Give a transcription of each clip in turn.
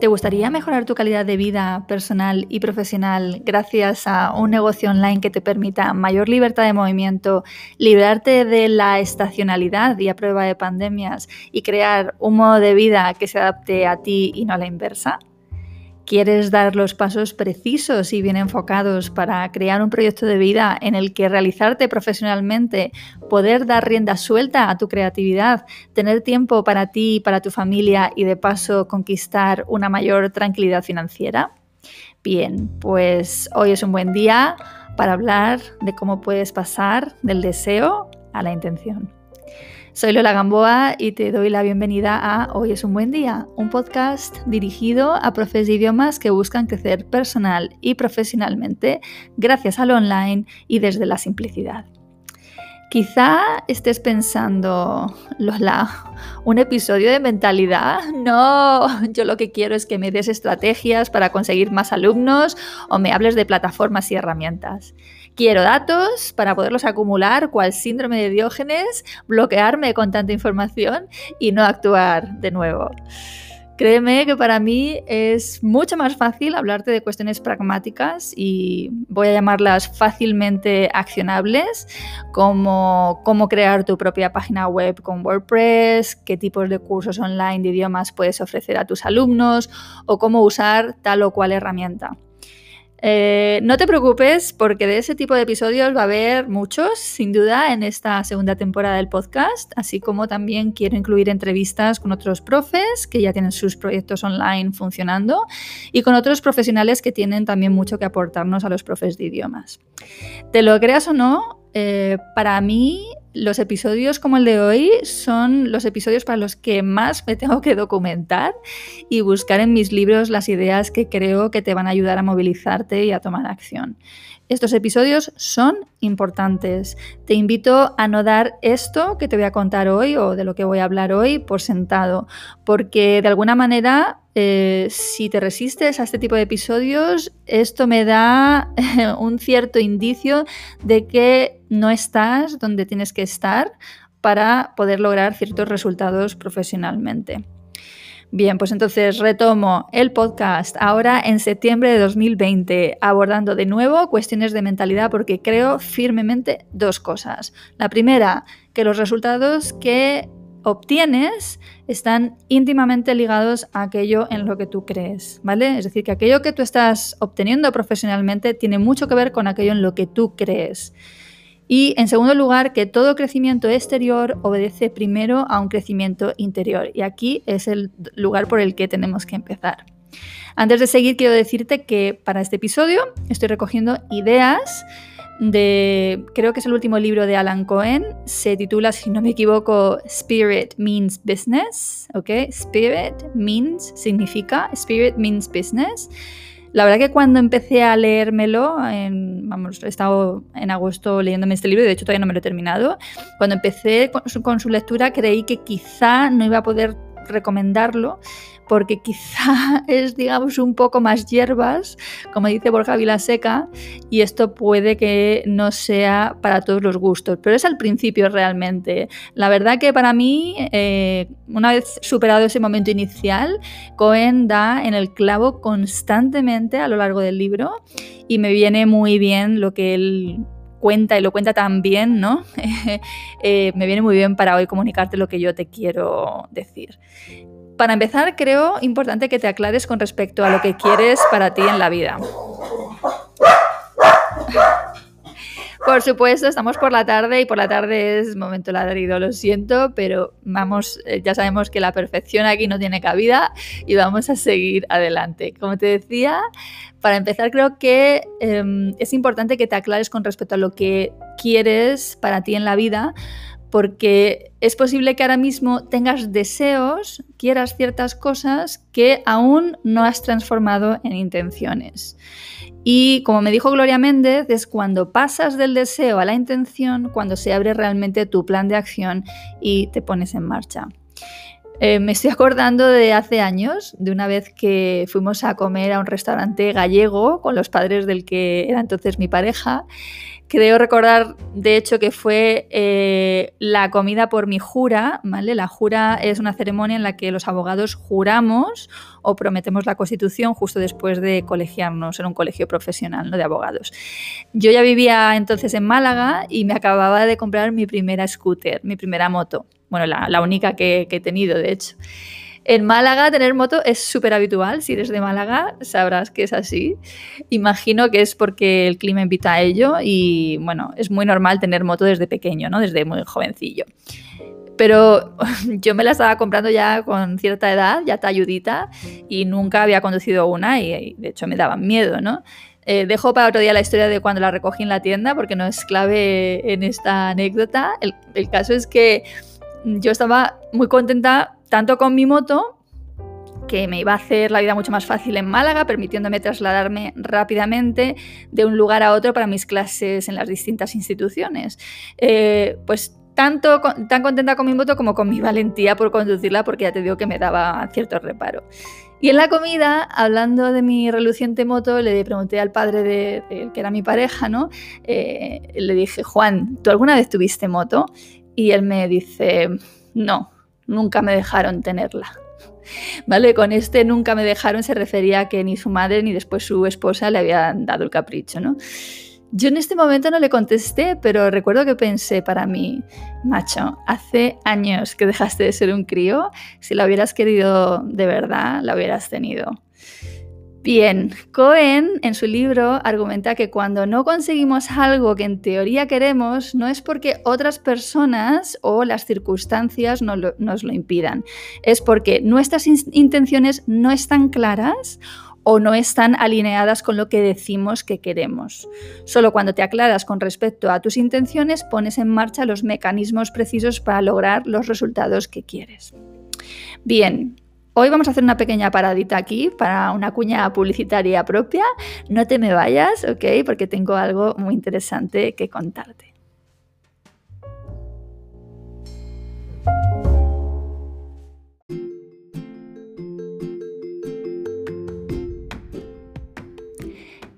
¿Te gustaría mejorar tu calidad de vida personal y profesional gracias a un negocio online que te permita mayor libertad de movimiento, librarte de la estacionalidad y a prueba de pandemias y crear un modo de vida que se adapte a ti y no a la inversa? ¿Quieres dar los pasos precisos y bien enfocados para crear un proyecto de vida en el que realizarte profesionalmente, poder dar rienda suelta a tu creatividad, tener tiempo para ti para tu familia y de paso conquistar una mayor tranquilidad financiera? Bien, pues hoy es un buen día para hablar de cómo puedes pasar del deseo a la intención. Soy Lola Gamboa y te doy la bienvenida a Hoy es un buen día, un podcast dirigido a profes de idiomas que buscan crecer personal y profesionalmente gracias al online y desde la simplicidad. Quizá estés pensando, Lola, un episodio de mentalidad. No, yo lo que quiero es que me des estrategias para conseguir más alumnos o me hables de plataformas y herramientas. Quiero datos para poderlos acumular, cual síndrome de Diógenes, bloquearme con tanta información y no actuar de nuevo. Créeme que para mí es mucho más fácil hablarte de cuestiones pragmáticas y voy a llamarlas fácilmente accionables, como cómo crear tu propia página web con WordPress, qué tipos de cursos online de idiomas puedes ofrecer a tus alumnos o cómo usar tal o cual herramienta. Eh, no te preocupes porque de ese tipo de episodios va a haber muchos, sin duda, en esta segunda temporada del podcast, así como también quiero incluir entrevistas con otros profes que ya tienen sus proyectos online funcionando y con otros profesionales que tienen también mucho que aportarnos a los profes de idiomas. Te lo creas o no, eh, para mí los episodios como el de hoy son los episodios para los que más me tengo que documentar y buscar en mis libros las ideas que creo que te van a ayudar a movilizarte y a tomar acción. Estos episodios son importantes. Te invito a no dar esto que te voy a contar hoy o de lo que voy a hablar hoy por sentado, porque de alguna manera eh, si te resistes a este tipo de episodios, esto me da un cierto indicio de que no estás donde tienes que estar para poder lograr ciertos resultados profesionalmente. Bien, pues entonces retomo el podcast ahora en septiembre de 2020, abordando de nuevo cuestiones de mentalidad porque creo firmemente dos cosas. La primera, que los resultados que obtienes están íntimamente ligados a aquello en lo que tú crees, ¿vale? Es decir, que aquello que tú estás obteniendo profesionalmente tiene mucho que ver con aquello en lo que tú crees. Y en segundo lugar, que todo crecimiento exterior obedece primero a un crecimiento interior. Y aquí es el lugar por el que tenemos que empezar. Antes de seguir, quiero decirte que para este episodio estoy recogiendo ideas de, creo que es el último libro de Alan Cohen, se titula, si no me equivoco, Spirit Means Business, ¿ok? Spirit means significa, Spirit means Business. La verdad que cuando empecé a leérmelo, vamos, he estado en agosto leyéndome este libro y de hecho todavía no me lo he terminado. Cuando empecé con su lectura creí que quizá no iba a poder recomendarlo porque quizá es, digamos, un poco más hierbas, como dice Borja Vilaseca, y esto puede que no sea para todos los gustos, pero es al principio realmente. La verdad que para mí, eh, una vez superado ese momento inicial, Cohen da en el clavo constantemente a lo largo del libro y me viene muy bien lo que él cuenta y lo cuenta tan bien, ¿no? Eh, me viene muy bien para hoy comunicarte lo que yo te quiero decir. Para empezar, creo importante que te aclares con respecto a lo que quieres para ti en la vida. Por supuesto, estamos por la tarde y por la tarde es momento ladrido, lo siento, pero vamos, eh, ya sabemos que la perfección aquí no tiene cabida y vamos a seguir adelante. Como te decía, para empezar creo que em, es importante que te aclares con respecto a lo que quieres para ti en la vida, porque es posible que ahora mismo tengas deseos, quieras ciertas cosas que aún no has transformado en intenciones. Y como me dijo Gloria Méndez, es cuando pasas del deseo a la intención, cuando se abre realmente tu plan de acción y te pones en marcha. Eh, me estoy acordando de hace años, de una vez que fuimos a comer a un restaurante gallego con los padres del que era entonces mi pareja Creo recordar, de hecho, que fue eh, la comida por mi jura, ¿vale? La jura es una ceremonia en la que los abogados juramos o prometemos la Constitución justo después de colegiarnos en un colegio profesional ¿no? de abogados. Yo ya vivía entonces en Málaga y me acababa de comprar mi primera scooter, mi primera moto. Bueno, la, única que he tenido, de hecho. En Málaga tener moto es súper habitual. Si eres de Málaga, sabrás que es así. Imagino que es porque el clima invita a ello y bueno, es muy normal tener moto desde pequeño, ¿no? Desde muy jovencillo. Pero yo me la estaba comprando ya con cierta edad, ya talludita, y nunca había conducido una y, de hecho me daban miedo, ¿no? Eh, dejo para otro día la historia de cuando la recogí en la tienda porque no es clave en esta anécdota. el caso es que yo estaba muy contenta tanto con mi moto, que me iba a hacer la vida mucho más fácil en Málaga, permitiéndome trasladarme rápidamente de un lugar a otro para mis clases en las distintas instituciones. Eh, pues tanto, tan contenta con mi moto como con mi valentía por conducirla, porque ya te digo que me daba cierto reparo. Y en la comida, hablando de mi reluciente moto, le pregunté al padre de, que era mi pareja, ¿no? Eh, le dije, Juan, ¿tú alguna vez tuviste moto? Y él me dice, no, nunca me dejaron tenerla. ¿Vale? Con este nunca me dejaron se refería a que ni su madre ni después su esposa le habían dado el capricho, ¿no? Yo en este momento no le contesté, pero recuerdo que pensé para mí, macho, hace años que dejaste de ser un crío, si la hubieras querido de verdad, la hubieras tenido. Bien, Cohen en su libro argumenta que cuando no conseguimos algo que en teoría queremos, no es porque otras personas o las circunstancias nos lo, impidan, es porque nuestras intenciones no están claras o no están alineadas con lo que decimos que queremos. Solo cuando te aclaras con respecto a tus intenciones pones en marcha los mecanismos precisos para lograr los resultados que quieres. Bien, Hoy vamos a hacer una pequeña paradita aquí para una cuña publicitaria propia. No te me vayas, ¿ok? Porque tengo algo muy interesante que contarte.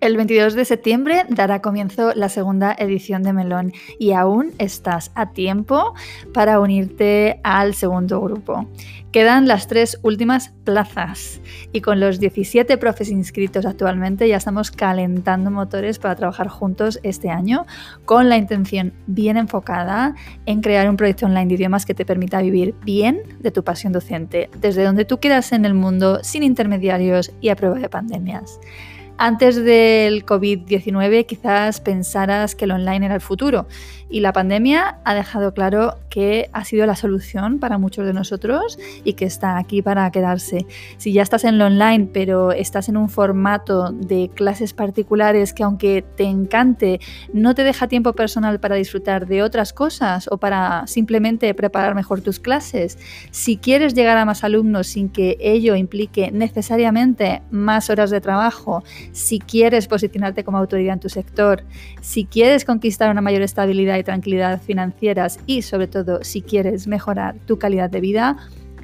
El 22 de septiembre dará comienzo la segunda edición de Melón y aún estás a tiempo para unirte al segundo grupo. Quedan las tres últimas plazas y con los 17 profes inscritos actualmente ya estamos calentando motores para trabajar juntos este año con la intención bien enfocada en crear un proyecto online de idiomas que te permita vivir bien de tu pasión docente, desde donde tú quieras en el mundo, sin intermediarios y a prueba de pandemias. Antes del COVID-19 quizás pensaras que el online era el futuro y la pandemia ha dejado claro que ha sido la solución para muchos de nosotros y que está aquí para quedarse. Si ya estás en lo online pero estás en un formato de clases particulares que aunque te encante no te deja tiempo personal para disfrutar de otras cosas o para simplemente preparar mejor tus clases, si quieres llegar a más alumnos sin que ello implique necesariamente más horas de trabajo, si quieres posicionarte como autoridad en tu sector, si quieres conquistar una mayor estabilidad y tranquilidad financieras y sobre todo si quieres mejorar tu calidad de vida,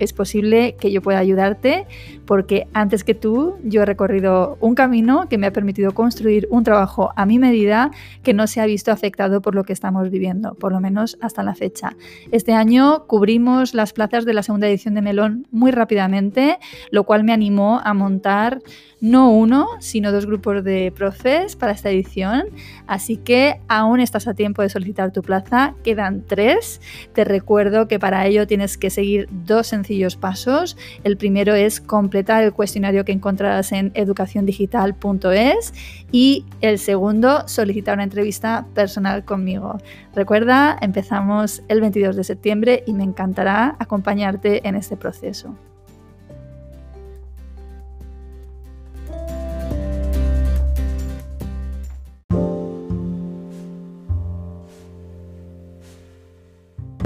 es posible que yo pueda ayudarte porque antes que tú yo he recorrido un camino que me ha permitido construir un trabajo a mi medida que no se ha visto afectado por lo que estamos viviendo, por lo menos hasta la fecha. Este año cubrimos las plazas de la segunda edición de Melón muy rápidamente, lo cual me animó a montar no uno, sino dos grupos de profes para esta edición. Así que aún estás a tiempo de solicitar tu plaza, quedan tres. Te recuerdo que para ello tienes que seguir dos sencillos pasos. El primero es completar el cuestionario que encontrarás en educaciondigital.es y el segundo, solicitar una entrevista personal conmigo. Recuerda, empezamos el 22 de septiembre y me encantará acompañarte en este proceso.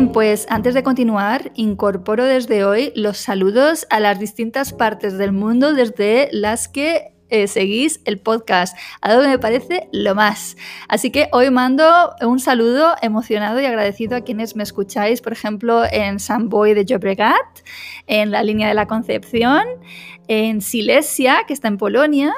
Pues antes de continuar, incorporo desde hoy los saludos a las distintas partes del mundo desde las que eh, seguís el podcast, algo que me parece lo más. Así que hoy mando un saludo emocionado y agradecido a quienes me escucháis, por ejemplo, en San Boy de Llobregat, en la línea de la Concepción, en Silesia, que está en Polonia,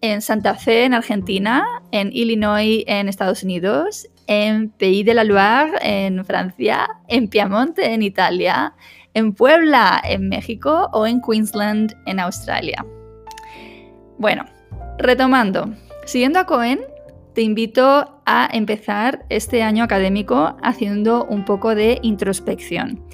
en Santa Fe, en Argentina, en Illinois, en Estados Unidos, en Pays de la Loire, en Francia, en Piamonte, en Italia, en Puebla, en México o en Queensland, en Australia. Bueno, retomando, siguiendo a Cohen, te invito a empezar este año académico haciendo un poco de introspección,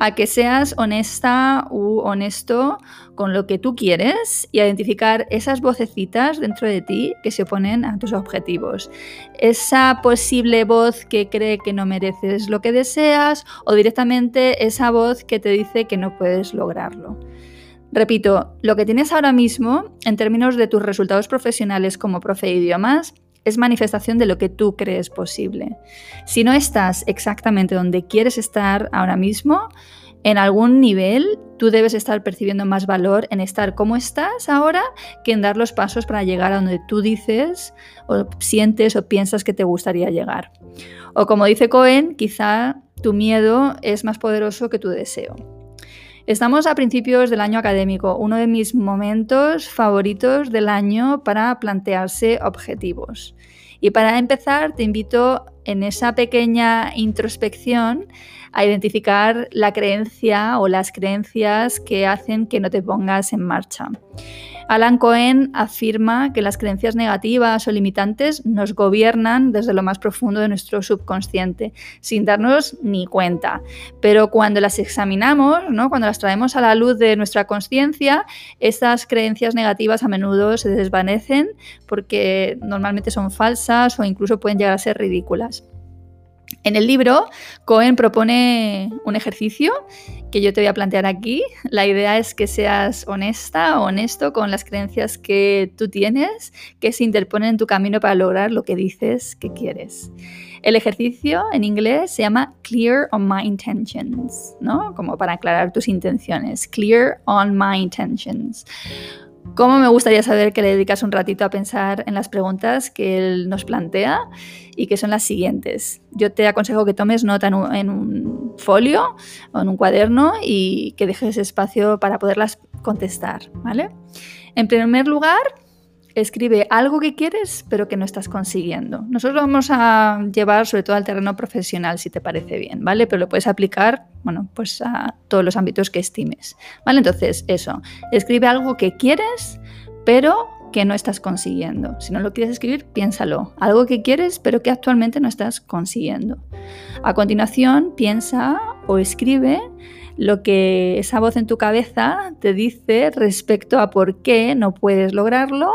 a que seas honesta u honesto con lo que tú quieres y identificar esas vocecitas dentro de ti que se oponen a tus objetivos. Esa posible voz que cree que no mereces lo que deseas o directamente esa voz que te dice que no puedes lograrlo. Repito, lo que tienes ahora mismo, en términos de tus resultados profesionales como profe de idiomas, es manifestación de lo que tú crees posible. Si no estás exactamente donde quieres estar ahora mismo, en algún nivel tú debes estar percibiendo más valor en estar como estás ahora que en dar los pasos para llegar a donde tú dices o sientes o piensas que te gustaría llegar. O como dice Cohen, quizá tu miedo es más poderoso que tu deseo. Estamos a principios del año académico, uno de mis momentos favoritos del año para plantearse objetivos. Y para empezar, te invito en esa pequeña introspección a identificar la creencia o las creencias que hacen que no te pongas en marcha. Alan Cohen afirma que las creencias negativas o limitantes nos gobiernan desde lo más profundo de nuestro subconsciente, sin darnos ni cuenta. Pero cuando las examinamos, ¿no? cuando las traemos a la luz de nuestra conciencia, estas creencias negativas a menudo se desvanecen porque normalmente son falsas o incluso pueden llegar a ser ridículas. En el libro, Cohen propone un ejercicio que yo te voy a plantear aquí. La idea es que seas honesta o honesto con las creencias que tú tienes, que se interponen en tu camino para lograr lo que dices que quieres. El ejercicio en inglés se llama Clear on My Intentions, ¿no? Como para aclarar tus intenciones. Clear on My Intentions. ¿Cómo me gustaría saber que le dedicas un ratito a pensar en las preguntas que él nos plantea y que son las siguientes? Yo te aconsejo que tomes nota en un, en un folio o en un cuaderno y que dejes espacio para poderlas contestar, ¿vale? En primer lugar, escribe algo que quieres pero que no estás consiguiendo. Nosotros vamos a llevar sobre todo al terreno profesional si te parece bien, ¿vale? Pero lo puedes aplicar, bueno, pues a todos los ámbitos que estimes. ¿Vale? Entonces, eso, escribe algo que quieres pero que no estás consiguiendo. Si no lo quieres escribir, piénsalo. Algo que quieres pero que actualmente no estás consiguiendo. A continuación, piensa o escribe lo que esa voz en tu cabeza te dice respecto a por qué no puedes lograrlo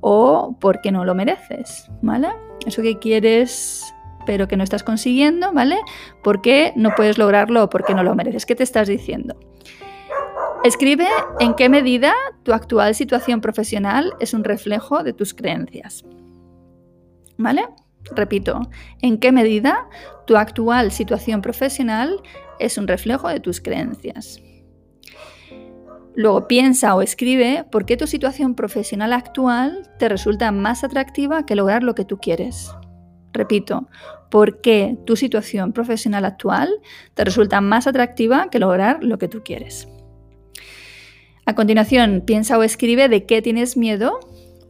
o por qué no lo mereces, ¿vale? Eso que quieres pero que no estás consiguiendo, ¿vale? ¿Por qué no puedes lograrlo o por qué no lo mereces? ¿Qué te estás diciendo? Escribe en qué medida tu actual situación profesional es un reflejo de tus creencias. ¿Vale? Repito, ¿en qué medida tu actual situación profesional es un reflejo de tus creencias? Luego piensa o escribe por qué tu situación profesional actual te resulta más atractiva que lograr lo que tú quieres. Repito, ¿por qué tu situación profesional actual te resulta más atractiva que lograr lo que tú quieres? A continuación, piensa o escribe de qué tienes miedo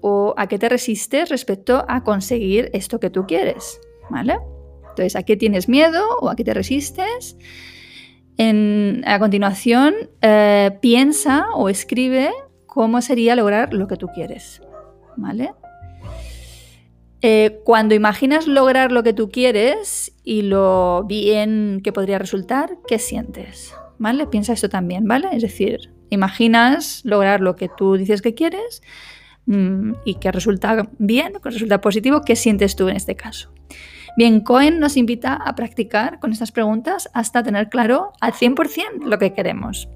o a qué te resistes respecto a conseguir esto que tú quieres, ¿vale? Entonces, ¿a qué tienes miedo o a qué te resistes? A continuación, eh, piensa o escribe cómo sería lograr lo que tú quieres, ¿vale? Eh, cuando imaginas lograr lo que tú quieres y lo bien que podría resultar, ¿qué sientes? ¿Vale? Piensa esto también, ¿vale? Es decir, imaginas lograr lo que tú dices que quieres Mm, y que resulta bien, que resulta positivo, ¿qué sientes tú en este caso? Bien, Cohen nos invita a practicar con estas preguntas hasta tener claro al 100% lo que queremos.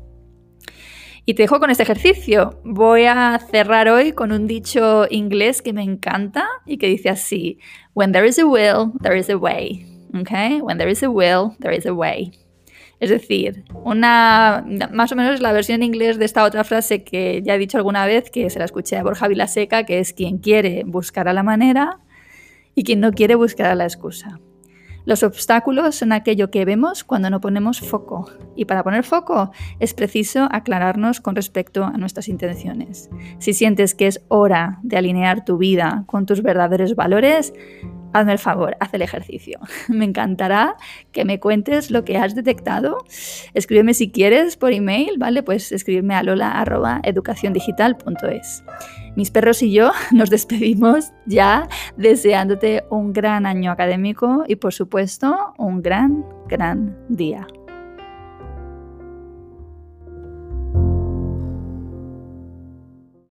Y te dejo con este ejercicio. Voy a cerrar hoy con un dicho inglés que me encanta y que dice así: When there is a will, there is a way. Okay? When there is a will, there is a way. Es decir, una más o menos la versión en inglés de esta otra frase que ya he dicho alguna vez, que se la escuché a Borja Vilaseca, que es quien quiere buscar a la manera y quien no quiere buscar la excusa. Los obstáculos son aquello que vemos cuando no ponemos foco. Y para poner foco es preciso aclararnos con respecto a nuestras intenciones. Si sientes que es hora de alinear tu vida con tus verdaderos valores, hazme el favor, haz el ejercicio. Me encantará que me cuentes lo que has detectado. Escríbeme si quieres por email, ¿vale? Pues escribirme a lola.educaciondigital.es. Mis perros y yo nos despedimos ya deseándote un gran año académico y por supuesto un gran, gran día.